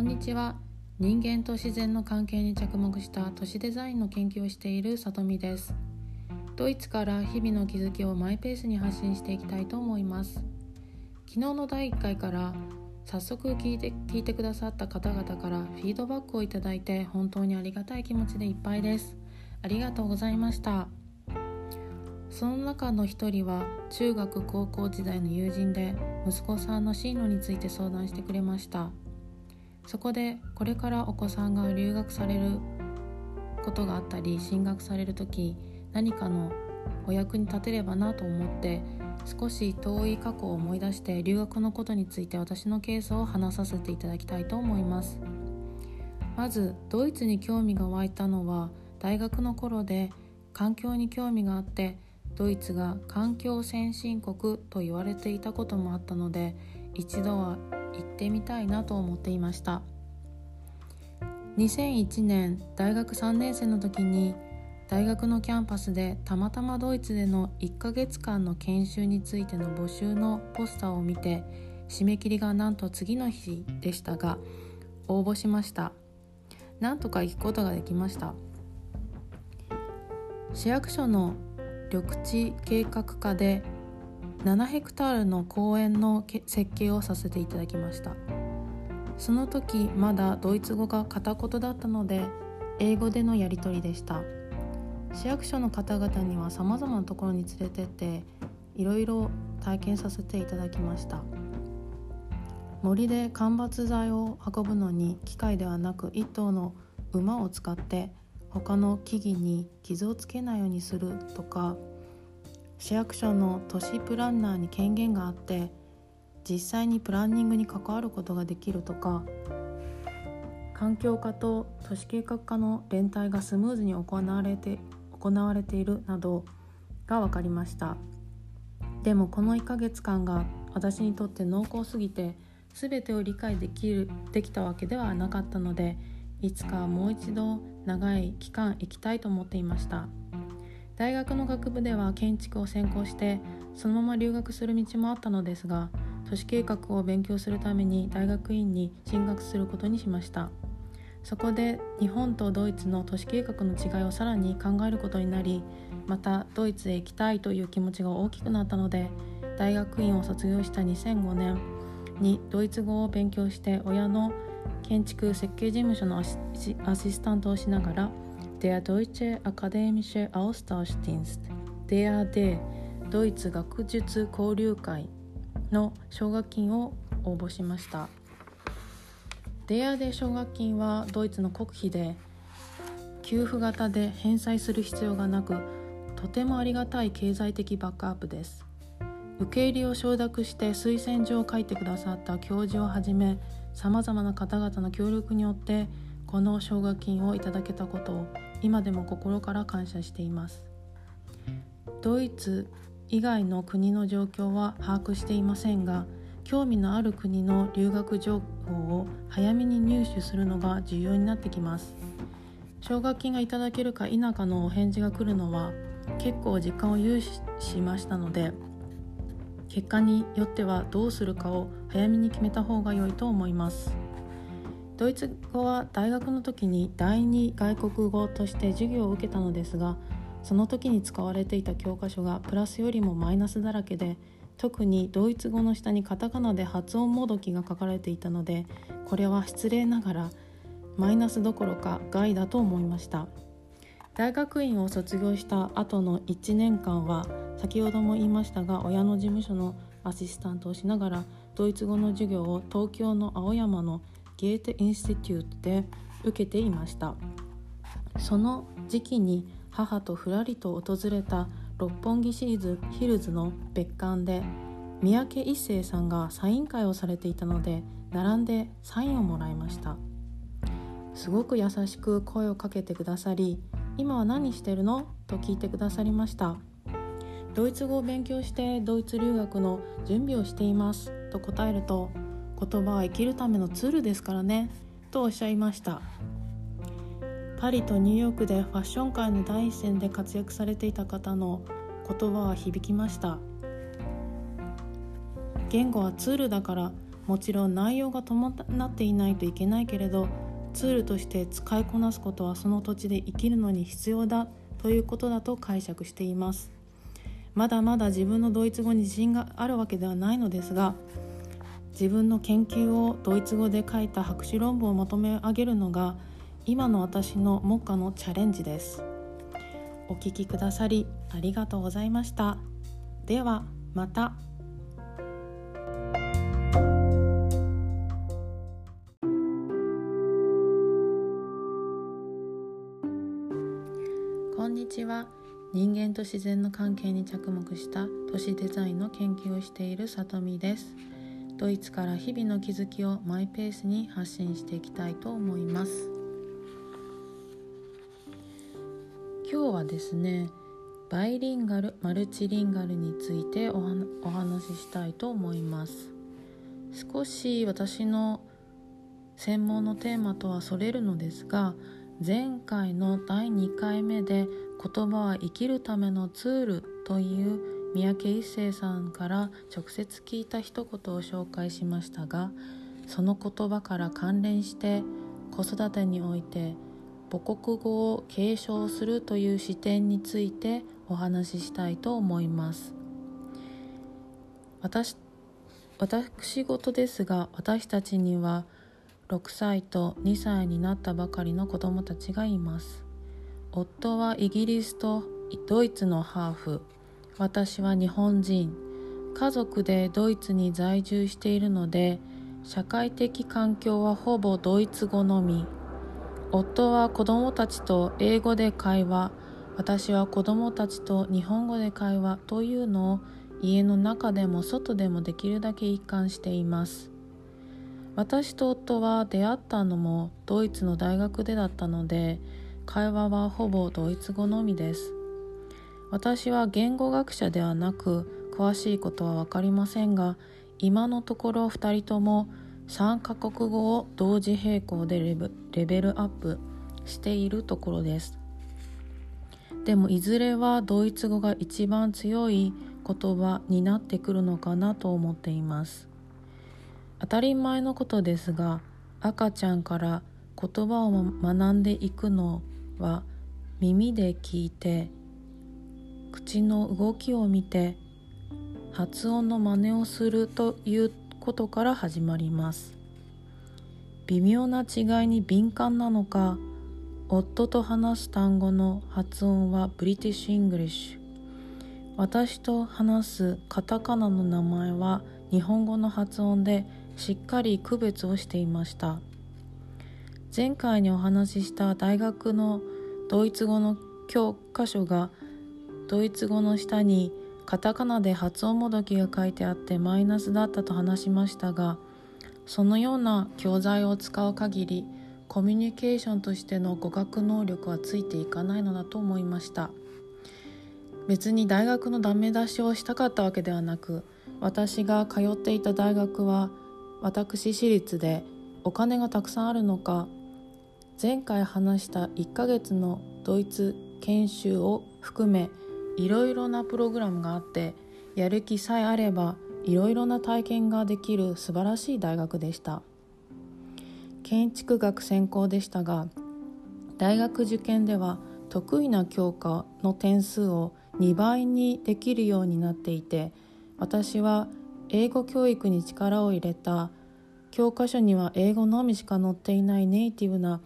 こんにちは。人間と自然の関係に着目した都市デザインの研究をしているさとみです。ドイツから日々の気づきをマイペースに発信していきたいと思います。昨日の第1回から早速聞いて聞いてくださった方々からフィードバックをいただいて本当にありがたい気持ちでいっぱいです。ありがとうございました。その中の一人は中学高校時代の友人で息子さんの進路について相談してくれました。そこでこれからお子さんが留学されることがあったり進学される時何かのお役に立てればなと思って少し遠い過去を思い出して留学のことについて私のケースを話させていただきたいと思います。まずドイツに興味が湧いたのは大学の頃で環境に興味があってドイツが環境先進国と言われていたこともあったので一度はってみたいなと思っていました。2001年大学3年生の時に大学のキャンパスでたまたまドイツでの1ヶ月間の研修についての募集のポスターを見て締め切りがなんと次の日でしたが応募しました。なんとか行くことができました。市役所の緑地計画課で7ヘクタールの公園の設計をさせていただきました。その時まだドイツ語が片言だったので英語でのやり取りでした。市役所の方々にはさまざまなところに連れてっていろいろ体験させていただきました。森で間伐材を運ぶのに機械ではなく1頭の馬を使って他の木々に傷をつけないようにするとか市役所の都市プランナーに権限があって実際にプランニングに関わることができるとか環境課と都市計画課の連帯がスムーズに行われて行われているなどが分かりました。でもこの1ヶ月間が私にとって濃厚すぎて全てを理解できるできたわけではなかったのでいつかもう一度長い期間行きたいと思っていました。大学の学部では建築を専攻してそのまま留学する道もあったのですが都市計画を勉強するために大学院に進学することにしました。そこで日本とドイツの都市計画の違いをさらに考えることになりまたドイツへ行きたいという気持ちが大きくなったので大学院を卒業した2005年にドイツ語を勉強して親の建築設計事務所のアシスタントをしながら Der Deutsche Akademische Austauschdienst. DAD ドイツ学術交流会の奨学金を応募しました。デアデ奨学金はドイツの国費で給付型で返済する必要がなくとてもありがたい経済的バックアップです。受け入れを承諾して推薦状を書いてくださった教授をはじめさまざまな方々の協力によってこの奨学金をいただけたことを今でも心から感謝しています。ドイツ以外の国の状況は把握していませんが興味のある国の留学情報を早めに入手するのが重要になってきます。奨学金がいただけるか否かのお返事が来るのは結構時間を有しましたので結果によってはどうするかを早めに決めた方が良いと思います。ドイツ語は大学の時に第二外国語として授業を受けたのですがその時に使われていた教科書がプラスよりもマイナスだらけで特にドイツ語の下にカタカナで発音もどきが書かれていたのでこれは失礼ながらマイナスどころか害だと思いました。大学院を卒業した後の1年間は先ほども言いましたが親の事務所のアシスタントをしながらドイツ語の授業を東京の青山のゲーテインスティテュートで受けていました。その時期に母とふらりと訪れた六本木シリーズヒルズの別館で三宅一生さんがサイン会をされていたので並んでサインをもらいました。すごく優しく声をかけてくださり「今は何してるの?」と聞いてくださりました。ドイツ語を勉強してドイツ留学の準備をしています。と答えると言葉は生きるためのツールですからね。とおっしゃいました。パリとニューヨークでファッション界の第一線で活躍されていた方の言葉は響きました。言語はツールだからもちろん内容が伴っていないといけないけれどツールとして使いこなすことはその土地で生きるのに必要だということだと解釈しています。まだまだ自分のドイツ語に自信があるわけではないのですが自分の研究をドイツ語で書いた博士論文をまとめ上げるのが今の私の目下のチャレンジです。お聞きくださりありがとうございました。ではまた。こんにちは。人間と自然の関係に着目した都市デザインの研究をしているさとみです。ドイツから日々の気づきをマイペースに発信していきたいと思います。今日はですねバイリンガルマルチリンガルについてお話ししたいと思います。少し私の専門のテーマとはそれるのですが前回の第2回目で言葉は生きるためのツールという三宅一生さんから直接聞いた一言を紹介しましたがその言葉から関連して子育てにおいて母国語を継承するという視点についてお話ししたいと思います。私私事ですが私たちには6歳と2歳になったばかりの子供たちがいます。夫はイギリスとドイツのハーフ。私は日本人。家族でドイツに在住しているので社会的環境はほぼドイツ語のみ。夫は子供たちと英語で会話。私は子供たちと日本語で会話というのを家の中でも外でもできるだけ一貫しています。私と夫は出会ったのもドイツの大学でだったので会話はほぼドイツ語のみです。私は言語学者ではなく詳しいことは分かりませんが今のところ2人とも3カ国語を同時並行でレベルアップしているところです。でもいずれはドイツ語が一番強い言葉になってくるのかなと思っています。当たり前のことですが赤ちゃんから言葉を学んでいくのは耳で聞いて口の動きを見て発音の真似をするということから始まります。微妙な違いに敏感なのか夫と話す単語の発音は British English。私と話すカタカナの名前は日本語の発音でしっかり区別をしていました。前回にお話しした大学のドイツ語の教科書がドイツ語の下にカタカナで発音もどきが書いてあってマイナスだったと話しましたがそのような教材を使う限りコミュニケーションとしての語学能力はついていかないのだと思いました。別に大学のダメ出しをしたかったわけではなく私が通っていた大学は私私立でお金がたくさんあるのか前回話した1ヶ月のドイツ研修を含めいろいろなプログラムがあってやる気さえあればいろいろな体験ができる素晴らしい大学でした。建築学専攻でしたが大学受験では得意な教科の点数を2倍にできるようになっていて私は英語教育に力を入れた教科書には英語のみしか載っていないネイティブな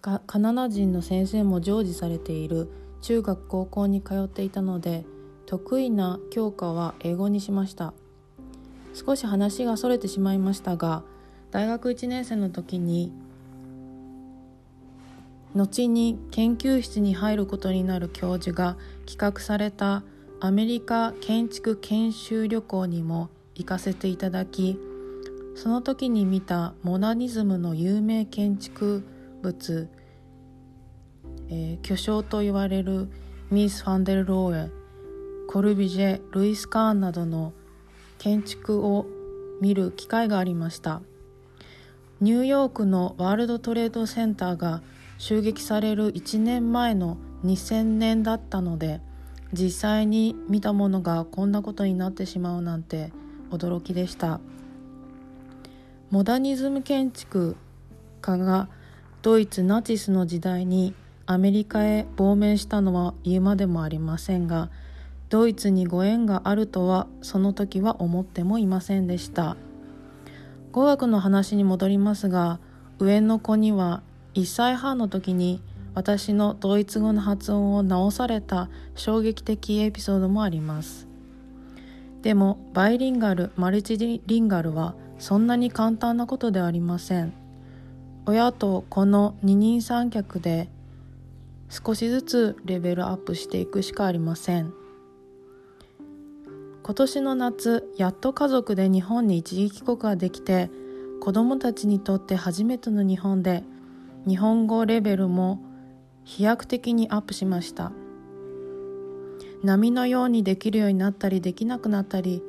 カナダ人の先生も常時されている中学高校に通っていたので得意な教科は英語にしました。少し話がそれてしまいましたが大学1年生の時に後に研究室に入ることになる教授が企画されたアメリカ建築研修旅行にも行かせていただきその時に見たモダニズムの有名建築物、えー、巨匠と言われるミース・ファンデル・ローエコルビジェルイス・カーンなどの建築を見る機会がありました。ニューヨークのワールドトレードセンターが襲撃される1年前の2000年だったので実際に見たものがこんなことになってしまうなんて驚きでした。モダニズム建築家がドイツナチスの時代にアメリカへ亡命したのは言うまでもありませんがドイツにご縁があるとはその時は思ってもいませんでした。語学の話に戻りますが上の子には1歳半の時に私のドイツ語の発音を直された衝撃的エピソードもあります。でもバイリンガルマルチリンガルはそんなに簡単なことではありません。親とこの二人三脚で少しずつレベルアップしていくしかありません。今年の夏やっと家族で日本に一時帰国ができて子どもたちにとって初めての日本で日本語レベルも飛躍的にアップしました。波のようにできるようになったりできなくなったり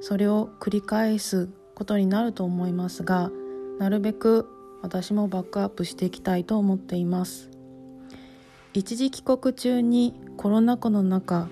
それを繰り返すことになると思いますがなるべく私もバックアップしていきたいと思っています。一時帰国中にコロナ禍の中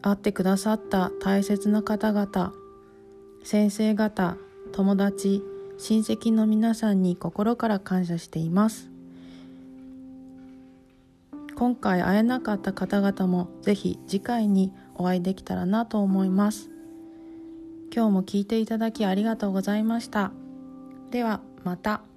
会ってくださった大切な方々先生方友達親戚の皆さんに心から感謝しています。今回会えなかった方々もぜひ次回にお会いできたらなと思います。今日も聞いていただきありがとうございました。ではまた。